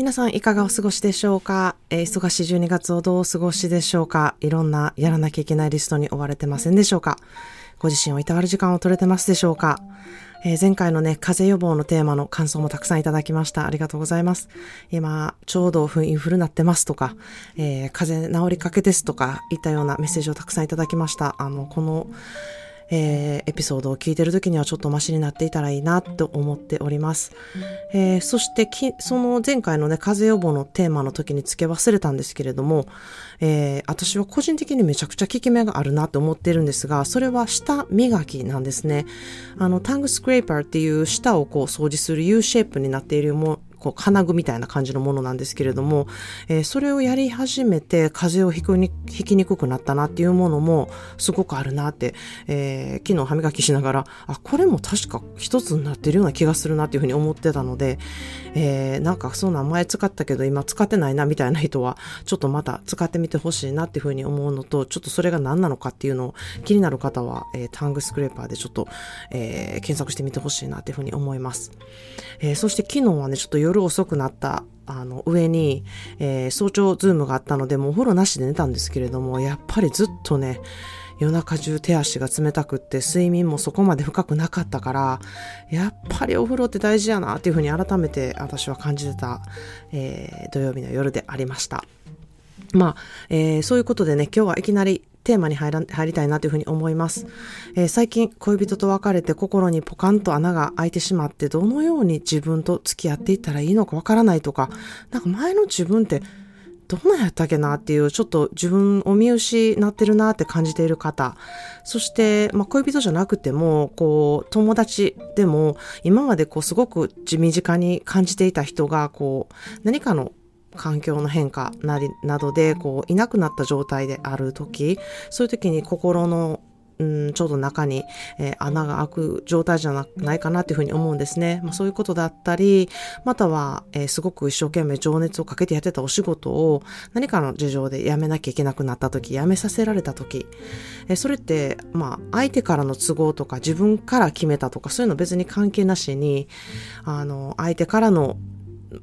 皆さんいかがお過ごしでしょうか、えー、忙しい12月をどうお過ごしでしょうか？いろんなやらなきゃいけないリストに追われてませんでしょうか？ご自身をいたわる時間を取れてますでしょうか？えー、前回のね、風邪予防のテーマの感想もたくさんいただきました。ありがとうございます。今、ちょうどインフルなってますとか、えー、風邪治りかけですとか、いったようなメッセージをたくさんいただきました。あの、この、えー、エピソードを聞いてる時にはちょっとマシになっていたらいいなと思っております。えー、そしてき、その前回のね、風邪予防のテーマの時に付け忘れたんですけれども、えー、私は個人的にめちゃくちゃ効き目があるなと思ってるんですが、それは舌磨きなんですね。あの、タングスクレーパーっていう舌をこう掃除する U シェイプになっているもこう金具みたいな感じのものなんですけれども、えー、それをやり始めて風邪をひくにひきにくくなったなっていうものもすごくあるなって、えー、昨日歯磨きしながら、あ、これも確か一つになってるような気がするなっていうふうに思ってたので、えー、なんかそんな前使ったけど今使ってないなみたいな人は、ちょっとまた使ってみてほしいなっていうふうに思うのと、ちょっとそれが何なのかっていうのを気になる方は、えー、タングスクレーパーでちょっと、えー、検索してみてほしいなっていうふうに思います。えー、そして昨日はね、ちょっと夜遅くなったあの上に、えー、早朝ズームがあったので、もうお風呂なしで寝たんですけれども、やっぱりずっとね、夜中中手足が冷たくって睡眠もそこまで深くなかったから、やっぱりお風呂って大事やなっていうふうに改めて私は感じてた、えー、土曜日の夜でありました。まあ、えー、そういうことでね、今日はいきなりテーマに入ら入りたいなというふうに思います、えー、最近恋人と別れて心にポカンと穴が開いてしまってどのように自分と付き合っていったらいいのかわからないとか、なんか前の自分ってどんなやったっけなっていう、ちょっと自分を見失ってるなって感じている方、そして、まあ、恋人じゃなくても、こう、友達でも、今までこう、すごく身近に感じていた人が、こう、何かの環境の変化なり、などで、こう、いなくなった状態である時、そういう時に心のうん、ちょうど中に、えー、穴が開く状態じゃないかなっていうふうに思うんですね。まあ、そういうことだったり、または、えー、すごく一生懸命情熱をかけてやってたお仕事を何かの事情で辞めなきゃいけなくなった時、辞めさせられた時、えー、それって、まあ、相手からの都合とか自分から決めたとか、そういうの別に関係なしに、あの、相手からの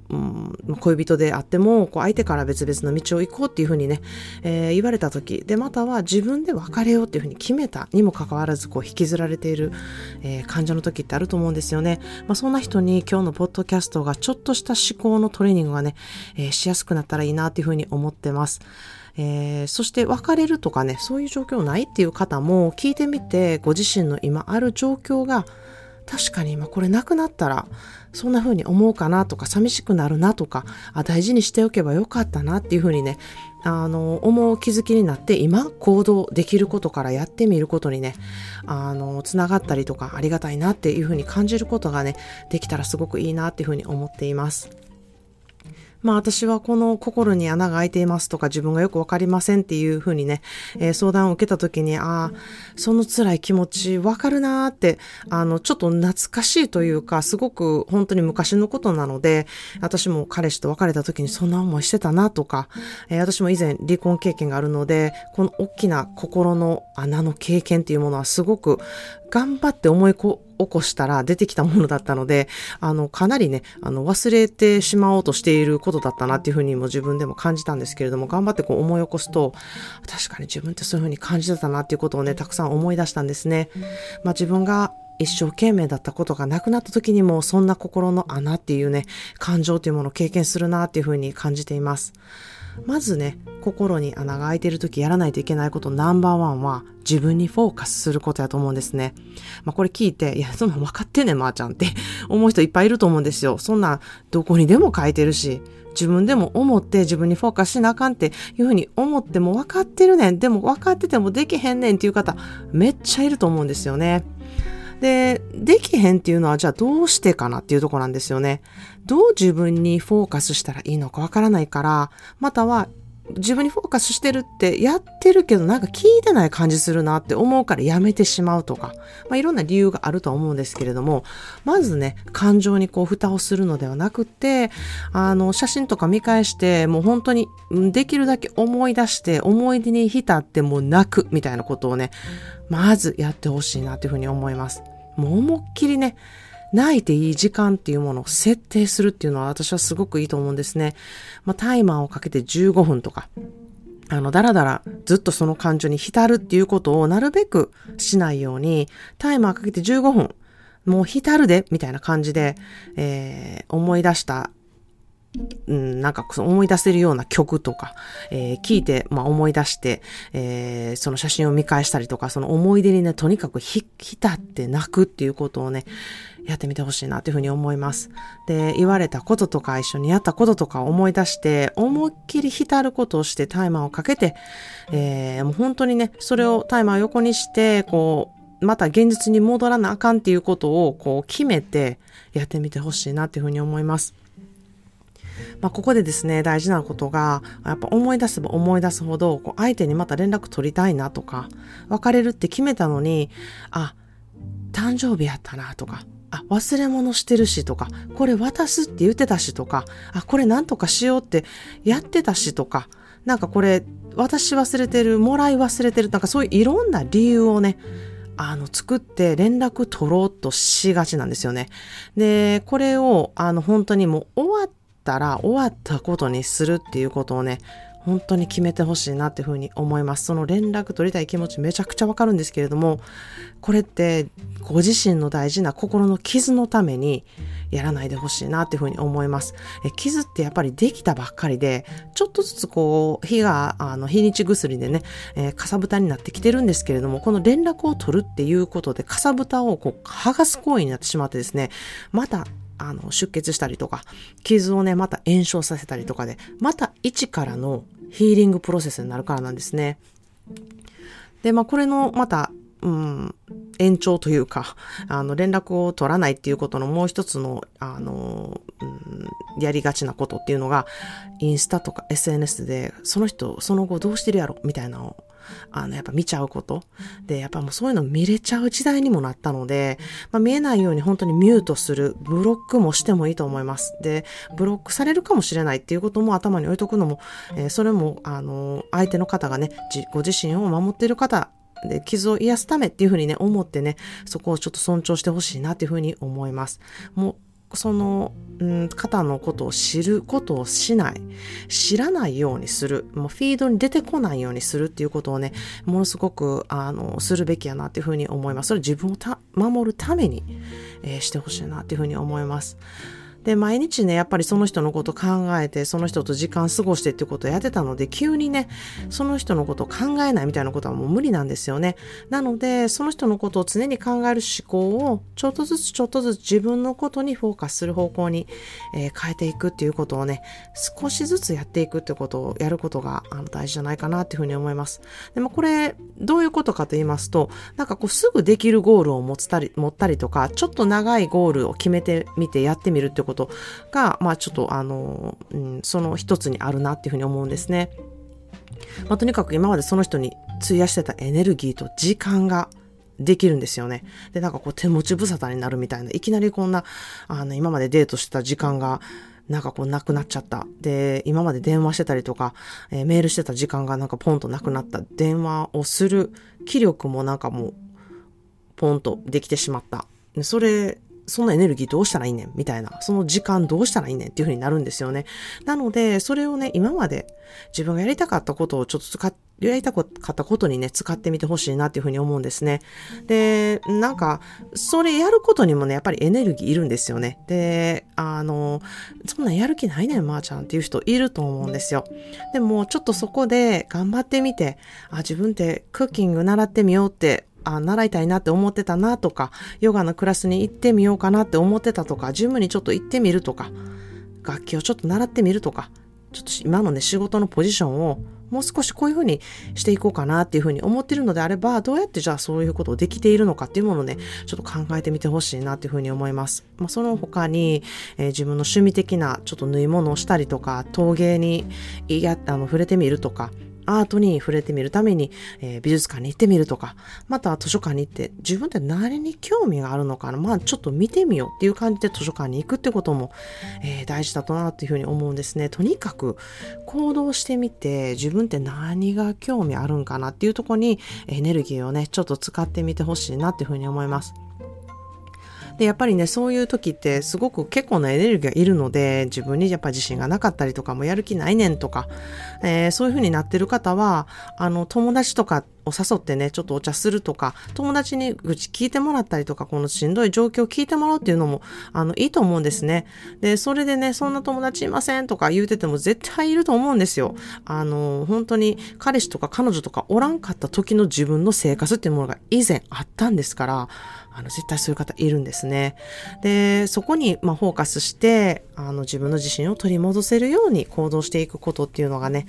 うん、恋人であっても、こう相手から別々の道を行こうっていうふうにね、えー、言われた時、で、または自分で別れようっていうふうに決めたにもかかわらず、こう引きずられている、えー、患者の時ってあると思うんですよね。まあ、そんな人に今日のポッドキャストがちょっとした思考のトレーニングがね、えー、しやすくなったらいいなっていうふうに思ってます。えー、そして別れるとかね、そういう状況ないっていう方も聞いてみて、ご自身の今ある状況が確かに今これなくなったらそんな風に思うかなとか寂しくなるなとかあ大事にしておけばよかったなっていう風にねあの思う気づきになって今行動できることからやってみることにねあのつながったりとかありがたいなっていう風に感じることがねできたらすごくいいなっていう風に思っています。まあ私はこの心に穴が開いていますとか自分がよくわかりませんっていうふうにね、えー、相談を受けた時に、ああ、その辛い気持ちわかるなーって、あの、ちょっと懐かしいというか、すごく本当に昔のことなので、私も彼氏と別れた時にそんな思いしてたなとか、えー、私も以前離婚経験があるので、この大きな心の穴の経験っていうものはすごく頑張って思い起こしたら出てきたものだったので、あの、かなりね、あの、忘れてしまおうとしていることだったなっていうふうにも自分でも感じたんですけれども、頑張ってこう思い起こすと、確かに自分ってそういうふうに感じてたなっていうことをね、たくさん思い出したんですね。まあ自分が一生懸命だったことがなくなった時にも、そんな心の穴っていうね、感情っていうものを経験するなっていうふうに感じています。まずね、心に穴が開いてる時やらないといけないことナンバーワンは自分にフォーカスすることやと思うんですね。まあこれ聞いて、いや、そんなん分かってんねん、まー、あ、ちゃんって思う人いっぱいいると思うんですよ。そんなどこにでも書いてるし、自分でも思って自分にフォーカスしなあかんっていうふうに思っても分かってるねん。でも分かっててもできへんねんっていう方めっちゃいると思うんですよね。で、できへんっていうのはじゃあどうしてかなっていうとこなんですよね。どう自分にフォーカスしたらいいのかわからないから、または自分にフォーカスしてるってやってるけどなんか聞いてない感じするなって思うからやめてしまうとか、まあ、いろんな理由があると思うんですけれども、まずね、感情にこう蓋をするのではなくて、あの、写真とか見返して、もう本当にできるだけ思い出して、思い出に浸ってもう泣くみたいなことをね、まずやってほしいなというふうに思います。もう思いっきりね、泣いていい時間っていうものを設定するっていうのは私はすごくいいと思うんですね。まあ、タイマーをかけて15分とか、あの、だらだらずっとその感情に浸るっていうことをなるべくしないように、タイマーかけて15分、もう浸るで、みたいな感じで、えー、思い出したうん、なんか思い出せるような曲とか、えー、聞いて、まあ、思い出して、えー、その写真を見返したりとか、その思い出にね、とにかく、浸って泣くっていうことをね、やってみてほしいなというふうに思います。で、言われたこととか一緒にやったこととか思い出して、思いっきり浸ることをしてタイマーをかけて、えー、もう本当にね、それをタイマー横にして、こう、また現実に戻らなあかんっていうことをこう決めてやってみてほしいなっていうふうに思います。まあ、ここでですね、大事なことが、やっぱ思い出せば思い出すほど、こう相手にまた連絡取りたいなとか、別れるって決めたのに、あ、誕生日やったなとか、あ、忘れ物してるしとか、これ渡すって言ってたしとか、あ、これなんとかしようってやってたしとか、なんかこれ、私忘れてる、もらい忘れてる、なんかそういういろんな理由をね、あの、作って連絡取ろうとしがちなんですよね。で、これを、あの、本当にもう終わったら終わったことにするっていうことをね、本当に決めてほしいなっていうふうに思います。その連絡取りたい気持ちめちゃくちゃわかるんですけれども、これってご自身の大事な心の傷のためにやらないでほしいなっていうふうに思います。え傷ってやっぱりできたばっかりで、ちょっとずつこう、火が、あの、日にち薬でね、えー、かさぶたになってきてるんですけれども、この連絡を取るっていうことで、かさぶたをこう、剥がす行為になってしまってですね、またあの、出血したりとか、傷をね、また炎症させたりとかで、また一からのヒーリングプロセスになるからなんですね。で、まあ、これの、また、うん、延長というか、あの、連絡を取らないっていうことのもう一つの、あの、うん、やりがちなことっていうのが、インスタとか SNS で、その人、その後どうしてるやろ？みたいなのをあの、やっぱ見ちゃうこと。で、やっぱもうそういうの見れちゃう時代にもなったので、まあ、見えないように本当にミュートする、ブロックもしてもいいと思います。で、ブロックされるかもしれないっていうことも頭に置いとくのも、えー、それも、あの、相手の方がね、ご自身を守っている方で、傷を癒すためっていうふうにね、思ってね、そこをちょっと尊重してほしいなっていうふうに思います。もう、その、うん、方のことを知ることをしない。知らないようにする。もうフィードに出てこないようにするっていうことをね、ものすごく、あの、するべきやなっていうふうに思います。それ自分を守るために、えー、してほしいなっていうふうに思います。で、毎日ね、やっぱりその人のこと考えて、その人と時間過ごしてってことをやってたので、急にね、その人のことを考えないみたいなことはもう無理なんですよね。なので、その人のことを常に考える思考を、ちょっとずつちょっとずつ自分のことにフォーカスする方向に、えー、変えていくっていうことをね、少しずつやっていくってことをやることがあの大事じゃないかなっていうふうに思います。でもこれ、どういうことかと言いますと、なんかこうすぐできるゴールを持つたり、持ったりとか、ちょっと長いゴールを決めてみてやってみるってことことが、まあちょっとあの、うん、その一つにあるなっていうふうに思うんですね。まあとにかく今までその人に費やしてたエネルギーと時間ができるんですよね。で、なんかこう手持ち無沙汰になるみたいな、いきなりこんな、あの、今までデートしてた時間が、なんかこうなくなっちゃった。で、今まで電話してたりとか、えー、メールしてた時間がなんかポンとなくなった。電話をする気力もなんかもう、ポンとできてしまった。それそのエネルギーどうしたらいいねん？みたいな、その時間どうしたらいいねんっていう風になるんですよね。なので、それをね、今まで自分がやりたかったことをちょっと使っやりたかったことにね、使ってみてほしいなっていうふうに思うんですね。で、なんか、それやることにもね、やっぱりエネルギーいるんですよね。で、あの、そんなやる気ないねん、まー、あ、ちゃんっていう人いると思うんですよ。でも、ちょっとそこで頑張ってみて、あ、自分ってクッキング習ってみようってあ、習いたいなって思ってたなとか、ヨガのクラスに行ってみようかなって思ってたとか、ジムにちょっと行ってみるとか、楽器をちょっと習ってみるとか、ちょっと今のね、仕事のポジションをもう少しこういうふうにしていこうかなっていうふうに思ってるのであれば、どうやってじゃあそういうことをできているのかっていうものをね、ちょっと考えてみてほしいなっていうふうに思います。まあ、その他に、えー、自分の趣味的なちょっと縫い物をしたりとか、陶芸にやあの触れてみるとか、アートに触れてみるために、えー、美術館に行ってみるとか、また図書館に行って自分って何に興味があるのかな、まあちょっと見てみようっていう感じで図書館に行くってことも、えー、大事だとなっていうふうに思うんですね。とにかく行動してみて自分って何が興味あるんかなっていうとこにエネルギーをね、ちょっと使ってみてほしいなっていうふうに思います。で、やっぱりね、そういう時ってすごく結構なエネルギーがいるので、自分にやっぱ自信がなかったりとか、もやる気ないねんとか、えー、そういう風になってる方は、あの、友達とかを誘ってね、ちょっとお茶するとか、友達に愚痴聞いてもらったりとか、このしんどい状況を聞いてもらうっていうのも、あの、いいと思うんですね。で、それでね、そんな友達いませんとか言うてても絶対いると思うんですよ。あの、本当に彼氏とか彼女とかおらんかった時の自分の生活っていうものが以前あったんですから、あの、絶対そういう方いるんですね。で、そこに、まあ、フォーカスして、あの、自分の自信を取り戻せるように行動していくことっていうのがね、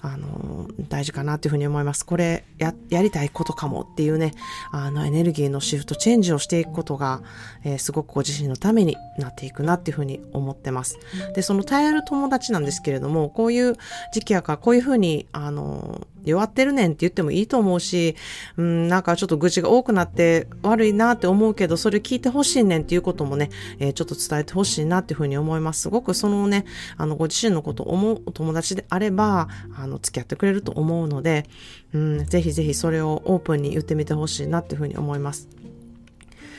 あの、大事かなというふうに思います。これ、や、やりたいことかもっていうね、あの、エネルギーのシフトチェンジをしていくことが、えー、すごくご自身のためになっていくなっていうふうに思ってます。で、その頼る友達なんですけれども、こういう時期やから、こういうふうに、あの、弱ってるねんって言ってもいいと思うし、うん、なんかちょっと愚痴が多くなって悪いなって思うけど、それ聞いてほしいねんっていうこともね、えー、ちょっと伝えてほしいなっていうふうに思います。すごくそのね、あの、ご自身のことを思う友達であれば、あの、付き合ってくれると思うので、うん、ぜひぜひそれをオープンに言ってみてほしいなっていうふうに思います。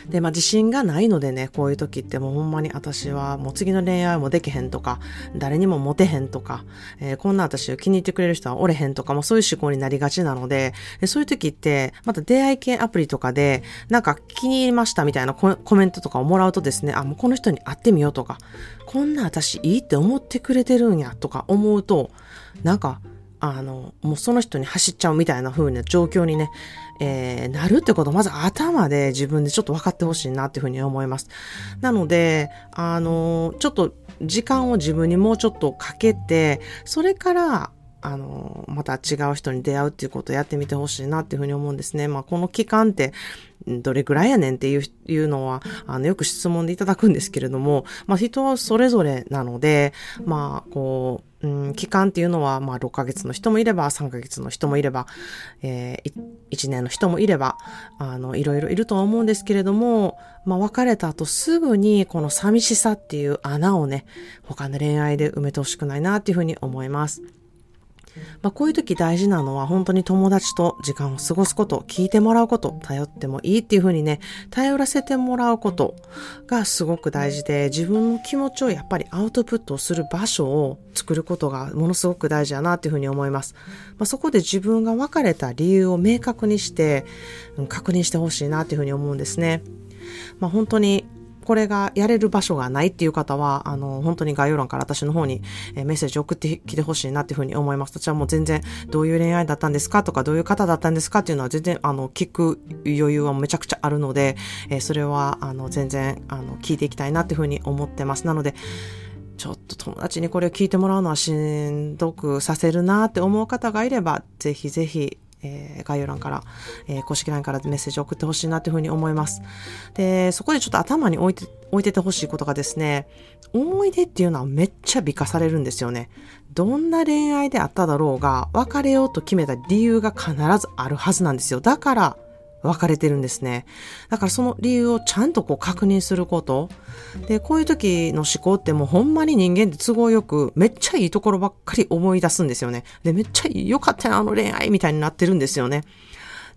で、まあ自信がないのでね、こういう時ってもうほんまに私はもう次の恋愛もできへんとか、誰にもモテへんとか、えー、こんな私を気に入ってくれる人はおれへんとか、もうそういう思考になりがちなので、でそういう時って、また出会い系アプリとかで、なんか気に入りましたみたいなコメントとかをもらうとですね、あ、もうこの人に会ってみようとか、こんな私いいって思ってくれてるんやとか思うと、なんか、あの、もうその人に走っちゃうみたいな風な状況にね、えー、なるってことまず頭で自分でちょっと分かってほしいなっていうふうに思います。なので、あの、ちょっと時間を自分にもうちょっとかけて、それから、あの、また違う人に出会うっていうことをやってみてほしいなっていうふうに思うんですね。まあ、この期間って、どれぐらいやねんっていういうのは、あの、よく質問でいただくんですけれども、まあ、人はそれぞれなので、まあ、こう、うん、期間っていうのは、まあ、6ヶ月の人もいれば、3ヶ月の人もいれば、えー、1年の人もいれば、あの、いろいろいるとは思うんですけれども、まあ、別れた後すぐに、この寂しさっていう穴をね、他の恋愛で埋めてほしくないなっていうふうに思います。まあ、こういう時大事なのは本当に友達と時間を過ごすこと、聞いてもらうこと、頼ってもいいっていうふうにね、頼らせてもらうことがすごく大事で、自分の気持ちをやっぱりアウトプットする場所を作ることがものすごく大事だなっていうふうに思います。まあ、そこで自分が別れた理由を明確にして、確認してほしいなっていうふうに思うんですね。まあ、本当にこれがやれる場所がないっていう方は、あの、本当に概要欄から私の方にメッセージ送ってきてほしいなっていうふうに思います。私はもう全然どういう恋愛だったんですか？とか、どういう方だったんですか？っていうのは全然、あの、聞く余裕はめちゃくちゃあるので、えそれは、あの、全然、あの、聞いていきたいなっていうふうに思ってます。なので、ちょっと友達にこれを聞いてもらうのはしんどくさせるなって思う方がいれば、ぜひぜひえー、概要欄から、えー、公式 LINE からメッセージを送ってほしいなというふうに思います。で、そこでちょっと頭に置いて、置いててほしいことがですね、思い出っていうのはめっちゃ美化されるんですよね。どんな恋愛であっただろうが、別れようと決めた理由が必ずあるはずなんですよ。だから、分かれてるんですね。だからその理由をちゃんとこう確認すること。で、こういう時の思考ってもうほんまに人間って都合よく、めっちゃいいところばっかり思い出すんですよね。で、めっちゃ良かったよ、あの恋愛みたいになってるんですよね。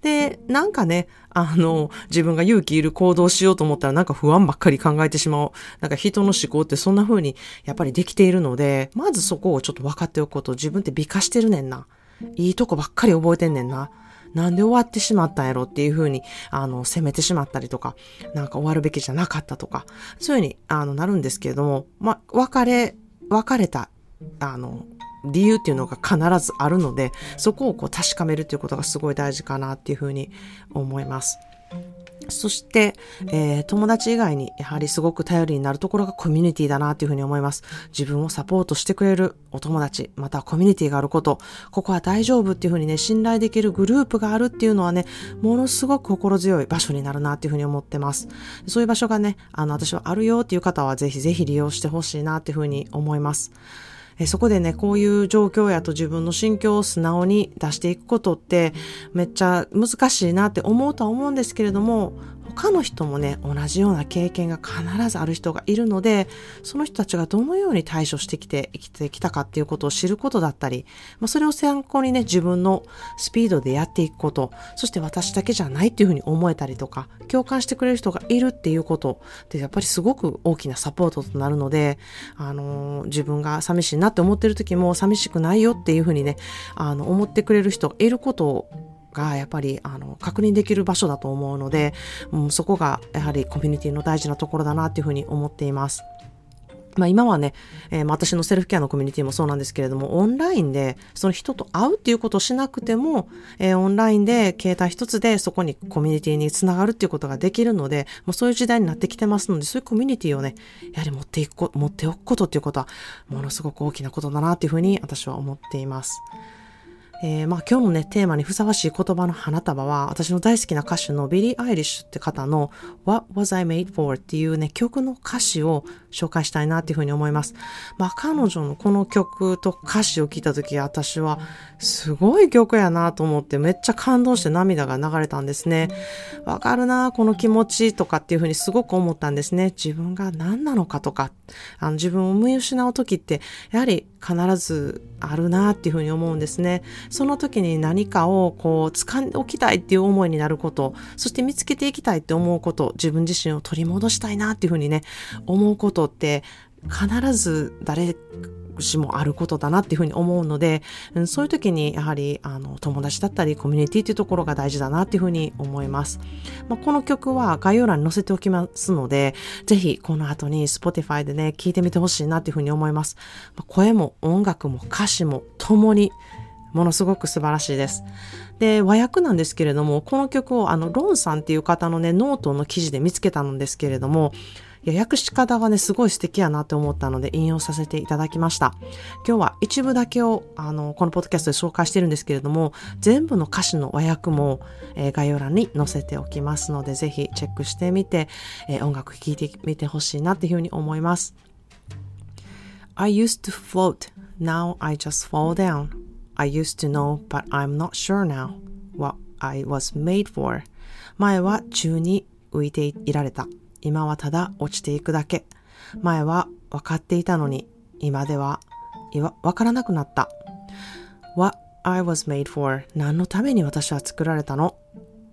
で、なんかね、あの、自分が勇気いる行動しようと思ったらなんか不安ばっかり考えてしまう。なんか人の思考ってそんな風にやっぱりできているので、まずそこをちょっと分かっておくこと、自分って美化してるねんな。いいとこばっかり覚えてんねんな。なんで終わってしまったんやろっていう風に、あの、責めてしまったりとか、なんか終わるべきじゃなかったとか、そういう風に、あの、なるんですけれども、ま、別れ、別れた、あの、理由っていうのが必ずあるので、そこをこう確かめるっていうことがすごい大事かなっていうふうに思います。そして、えー、友達以外にやはりすごく頼りになるところがコミュニティだなというふうに思います。自分をサポートしてくれるお友達、またコミュニティがあること、ここは大丈夫っていうふうにね、信頼できるグループがあるっていうのはね、ものすごく心強い場所になるなっていうふうに思ってます。そういう場所がね、あの、私はあるよっていう方はぜひぜひ利用してほしいなっていうふうに思います。えそこでね、こういう状況やと自分の心境を素直に出していくことってめっちゃ難しいなって思うとは思うんですけれども、他の人もね、同じような経験が必ずある人がいるので、その人たちがどのように対処してきて、生きてきたかっていうことを知ることだったり、まあ、それを参考にね、自分のスピードでやっていくこと、そして私だけじゃないっていうふうに思えたりとか、共感してくれる人がいるっていうことってやっぱりすごく大きなサポートとなるので、あのー、自分が寂しいなって思ってる時も寂しくないよっていうふうにね、あの、思ってくれる人がいることをがやっぱりあの確認できる場所だと思うので、うん、そこがやはりコミュニティの大事なところだなっていうふうに思っています。まあ今はね、えー、私のセルフケアのコミュニティもそうなんですけれども、オンラインでその人と会うっていうことをしなくても、えー、オンラインで携帯一つでそこにコミュニティにつながるっていうことができるので、もうそういう時代になってきてますので、そういうコミュニティをね、やはり持っていく、持っておくことっていうことは、ものすごく大きなことだなっていうふうに私は思っています。えー、まあ今日のね、テーマにふさわしい言葉の花束は、私の大好きな歌手のビリー・アイリッシュって方の What Was I Made For? っていうね、曲の歌詞を紹介したいなっていうふうに思います。まあ彼女のこの曲と歌詞を聞いたとき、私はすごい曲やなと思ってめっちゃ感動して涙が流れたんですね。わかるなこの気持ちとかっていうふうにすごく思ったんですね。自分が何なのかとか、あの自分を見失うときって、やはり必ずあるなっていうふうに思うんですね。その時に何かをこう掴んでおきたいっていう思いになること、そして見つけていきたいって思うこと、自分自身を取り戻したいなっていうふうにね、思うことって必ず誰しもあることだなっていうふうに思うので、そういう時にやはりあの友達だったりコミュニティっていうところが大事だなっていうふうに思います。まあ、この曲は概要欄に載せておきますので、ぜひこの後に Spotify でね、聴いてみてほしいなっていうふうに思います。まあ、声も音楽も歌詞も共にものすごく素晴らしいです。で、和訳なんですけれども、この曲をあの、ロンさんっていう方のね、ノートの記事で見つけたんですけれども、いや、訳し方がね、すごい素敵やなって思ったので引用させていただきました。今日は一部だけを、あの、このポッドキャストで紹介してるんですけれども、全部の歌詞の和訳も、えー、概要欄に載せておきますので、ぜひチェックしてみて、えー、音楽聴いてみてほしいなっていうふうに思います。I used to float, now I just fall down. I used to know, but I'm not sure now what I was made for. 前は宙に浮いていられた。今はただ落ちていくだけ。前は分かっていたのに、今では分からなくなった。What I was made for 何のために私は作られたの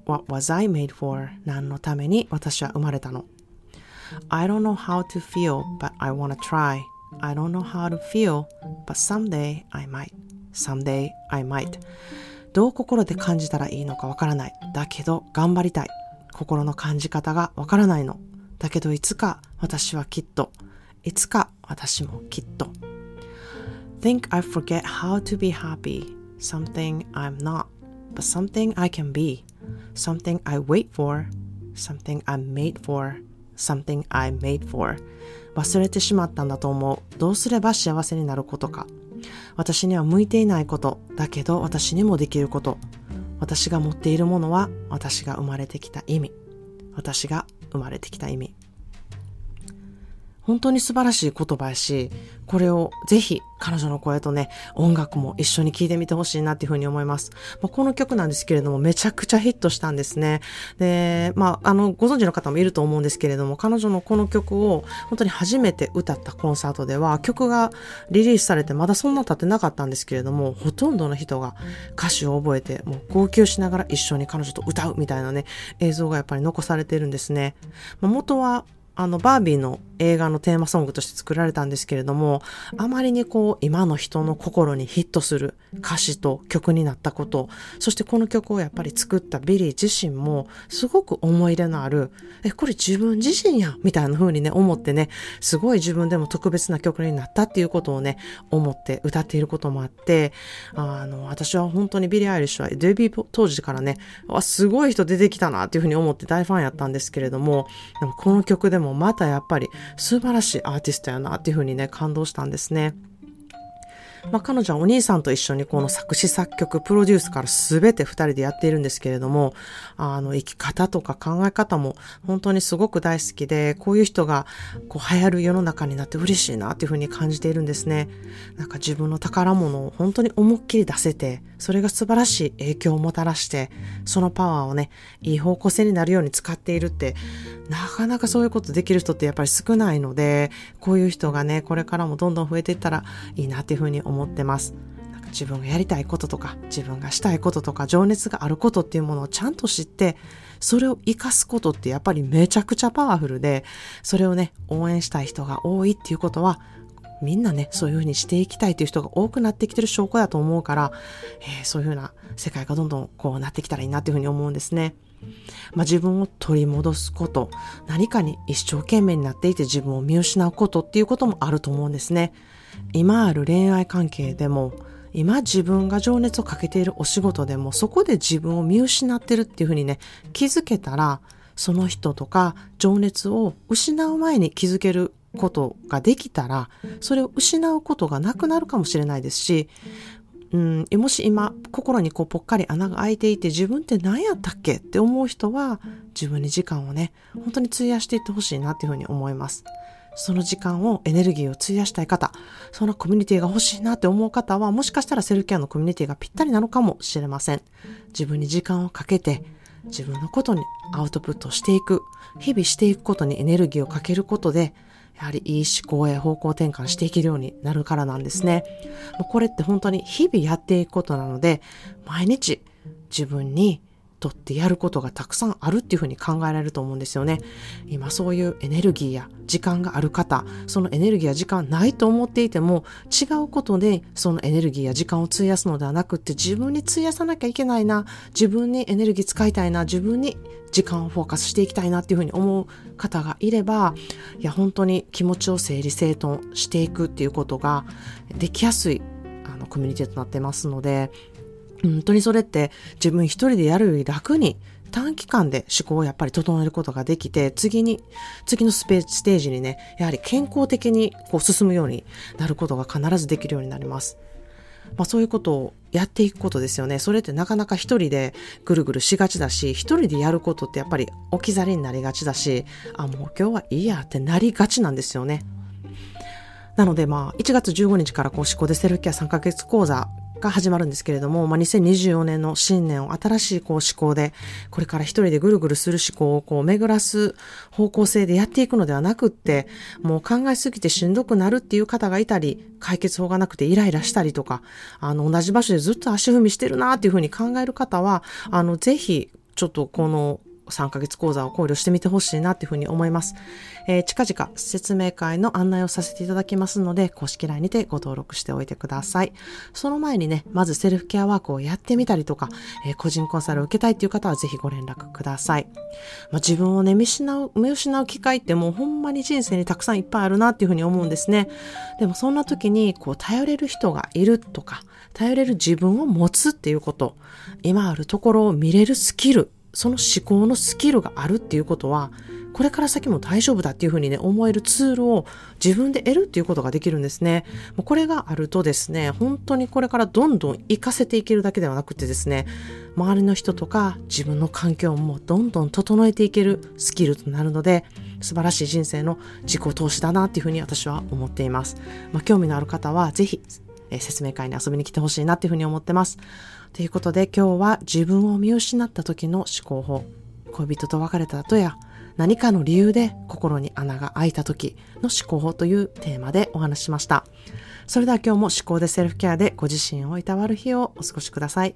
?What was I made for 何のために私は生まれたの ?I don't know how to feel, but I wanna try. I don't know how to feel, but someday I might. Someday I might. どう心で感じたらいいのかわからない。だけど頑張りたい。心の感じ方がわからないの。だけどいつか私はきっと、いつか私もきっと。Think I forget how to be happy, something I'm not, but something I can be, something I wait for, something I'm made for, something I'm made for. 忘れてしまったんだと思う。どうすれば幸せになることか。私には向いていないこと、だけど私にもできること。私が持っているものは私が生まれてきた意味。私が生まれてきた意味。本当に素晴らしい言葉やし、これをぜひ彼女の声とね、音楽も一緒に聴いてみてほしいなっていうふうに思います。まあ、この曲なんですけれども、めちゃくちゃヒットしたんですね。で、まあ、あの、ご存知の方もいると思うんですけれども、彼女のこの曲を本当に初めて歌ったコンサートでは、曲がリリースされてまだそんな経ってなかったんですけれども、ほとんどの人が歌詞を覚えて、もう号泣しながら一緒に彼女と歌うみたいなね、映像がやっぱり残されてるんですね。まあ、元はあの、バービーの映画のテーマソングとして作られたんですけれども、あまりにこう今の人の心にヒットする歌詞と曲になったこと、そしてこの曲をやっぱり作ったビリー自身もすごく思い入れのある、え、これ自分自身やみたいな風にね、思ってね、すごい自分でも特別な曲になったっていうことをね、思って歌っていることもあって、あの、私は本当にビリー・アイリッシュはデビュー当時からね、わ、すごい人出てきたなっていう風に思って大ファンやったんですけれども、でもこの曲でもまたやっぱり素晴らしいアーティストやなっていうふうにね、感動したんですね。まあ、彼女はお兄さんと一緒にこの作詞作曲、プロデュースから全て二人でやっているんですけれども、あの、生き方とか考え方も本当にすごく大好きで、こういう人がこう流行る世の中になって嬉しいなっていうふうに感じているんですね。なんか自分の宝物を本当に思いっきり出せて、それが素晴らしい影響をもたらして、そのパワーをね、いい方向性になるように使っているって、なかなかそういうことできる人ってやっぱり少ないので、こういう人がね、これからもどんどん増えていったらいいなっていうふうに思思ってます。なんか自分がやりたいこととか、自分がしたいこととか、情熱があることっていうものをちゃんと知って、それを活かすことってやっぱりめちゃくちゃパワフルで、それをね、応援したい人が多いっていうことは、みんなね、そういうふうにしていきたいという人が多くなってきてる証拠だと思うから、えー、そういうふうな世界がどんどんこうなってきたらいいなっていうふうに思うんですね。まあ、自分を取り戻すこと、何かに一生懸命になっていて自分を見失うことっていうこともあると思うんですね。今ある恋愛関係でも、今自分が情熱をかけているお仕事でも、そこで自分を見失ってるっていうふうにね、気づけたら、その人とか情熱を失う前に気づけることができたら、それを失うことがなくなるかもしれないですし、うん、もし今心にこうぽっかり穴が開いていて自分って何やったっけ？って思う人は自分に時間をね、本当に費やしていってほしいなっていうふうに思います。その時間をエネルギーを費やしたい方、そのコミュニティが欲しいなって思う方はもしかしたらセルケアのコミュニティがぴったりなのかもしれません。自分に時間をかけて自分のことにアウトプットしていく、日々していくことにエネルギーをかけることでやはりいい思考へ方向転換していけるようになるからなんですね。これって本当に日々やっていくことなので、毎日自分にとってやることがたくさんあるっていうふうに考えられると思うんですよね。今そういうエネルギーや時間がある方、そのエネルギーや時間ないと思っていても違うことでそのエネルギーや時間を費やすのではなくって自分に費やさなきゃいけないな、自分にエネルギー使いたいな、自分に時間をフォーカスしていきたいなっていうふうに思う方がいれば、いや本当に気持ちを整理整頓していくっていうことができやすいあのコミュニティとなってますので、本当にそれって自分一人でやるより楽に短期間で思考をやっぱり整えることができて、次に、次のスペーステージにね、やはり健康的にこう進むようになることが必ずできるようになります。まあそういうことをやっていくことですよね。それってなかなか一人でぐるぐるしがちだし、一人でやることってやっぱり置き去りになりがちだし、あ、もう今日はいいやってなりがちなんですよね。なのでまあ1月15日からこう思考でセルフケア3ヶ月講座が始まるんですけれども、まあ、2024年の新年を新しいこう思考で、これから一人でぐるぐるする思考をこう巡らす方向性でやっていくのではなくって、もう考えすぎてしんどくなるっていう方がいたり、解決法がなくてイライラしたりとか、あの、同じ場所でずっと足踏みしてるなっていうふうに考える方は、あの、ぜひ、ちょっとこの3ヶ月講座を考慮してみてほしいなというふうに思います。えー、近々説明会の案内をさせていただきますので、公式 LINE にてご登録しておいてください。その前にね、まずセルフケアワークをやってみたりとか、えー、個人コンサルを受けたいという方はぜひご連絡ください。まあ、自分をね、見失う、見失う機会ってもうほんまに人生にたくさんいっぱいあるなっていうふうに思うんですね。でもそんな時に、こう、頼れる人がいるとか、頼れる自分を持つっていうこと、今あるところを見れるスキル、その思考のスキルがあるっていうことは、これから先も大丈夫だっていうふうにね、思えるツールを自分で得るっていうことができるんですね。これがあるとですね、本当にこれからどんどん活かせていけるだけではなくてですね、周りの人とか自分の環境もどんどん整えていけるスキルとなるので、素晴らしい人生の自己投資だなっていうふうに私は思っています。まあ、興味のある方はぜひ、え説明会に遊びに来てほしいなっていうふうに思ってます。ということで今日は自分を見失った時の思考法、恋人と別れた後や何かの理由で心に穴が開いた時の思考法というテーマでお話ししました。それでは今日も思考でセルフケアでご自身をいたわる日をお過ごしください。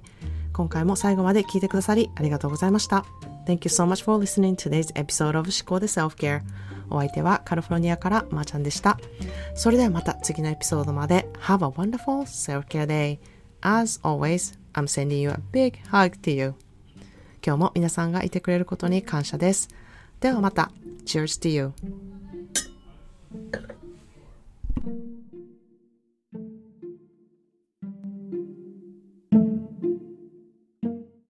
今回も最後まで聞いてくださりありがとうございました。Thank you so much for listening to today's episode of 思考で Self-Care お相手はカリフォルニアからまーちゃんでしたそれではまた次のエピソードまで Have a wonderful self-care day As always, I'm sending you a big hug to you. 今日も皆さんがいてくれることに感謝です。ではまた。Cheers to you.